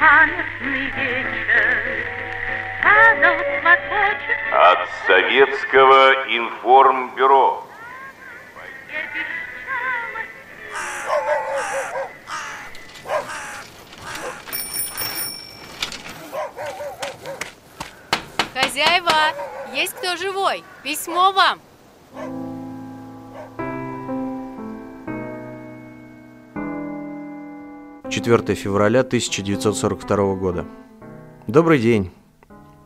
памятный вечер. От Советского информбюро. Хозяева, есть кто живой? Письмо вам. Четвертое февраля 1942 года. Добрый день.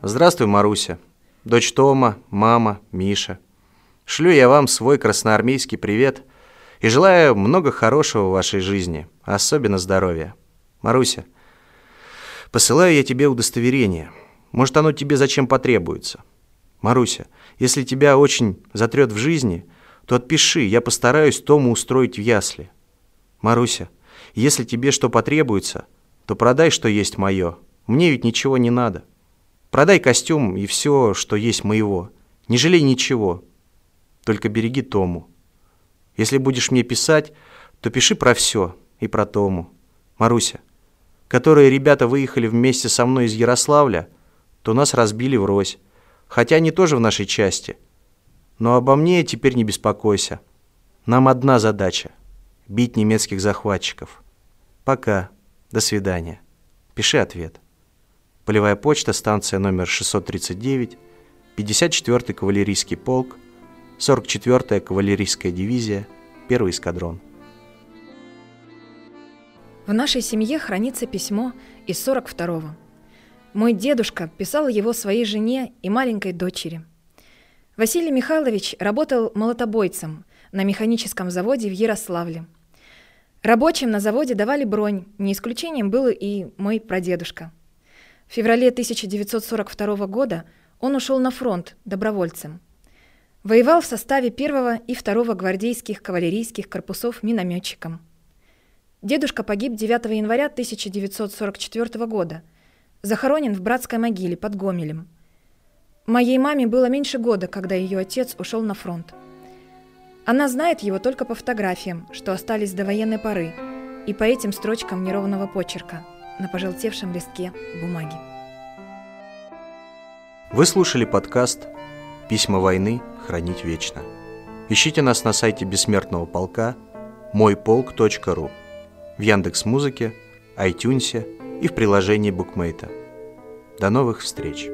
Здравствуй, Маруся. Дочь Тома, мама, Миша. Шлю я вам свой красноармейский привет и желаю много хорошего в вашей жизни, особенно здоровья. Маруся, посылаю я тебе удостоверение. Может, оно тебе зачем потребуется. Маруся, если тебя очень затрет в жизни, то отпиши, я постараюсь Тому устроить в ясли. Маруся, если тебе что потребуется, то продай, что есть мое. Мне ведь ничего не надо. Продай костюм и все, что есть моего. Не жалей ничего. Только береги Тому. Если будешь мне писать, то пиши про все и про Тому. Маруся, которые ребята выехали вместе со мной из Ярославля, то нас разбили врозь. Хотя они тоже в нашей части. Но обо мне теперь не беспокойся. Нам одна задача – бить немецких захватчиков. Пока. До свидания. Пиши ответ. Полевая почта, станция номер 639, 54-й кавалерийский полк, 44-я кавалерийская дивизия, 1-й эскадрон. В нашей семье хранится письмо из 42-го. Мой дедушка писал его своей жене и маленькой дочери. Василий Михайлович работал молотобойцем на механическом заводе в Ярославле. Рабочим на заводе давали бронь, не исключением был и мой прадедушка. В феврале 1942 года он ушел на фронт добровольцем. Воевал в составе 1 и 2 гвардейских кавалерийских корпусов минометчиком. Дедушка погиб 9 января 1944 года. Захоронен в братской могиле под Гомелем. Моей маме было меньше года, когда ее отец ушел на фронт. Она знает его только по фотографиям, что остались до военной поры, и по этим строчкам неровного почерка на пожелтевшем листке бумаги. Вы слушали подкаст «Письма войны хранить вечно». Ищите нас на сайте Бессмертного полка мойполк.ру в Яндекс Музыке, iTunes и в приложении Букмейта. До новых встреч!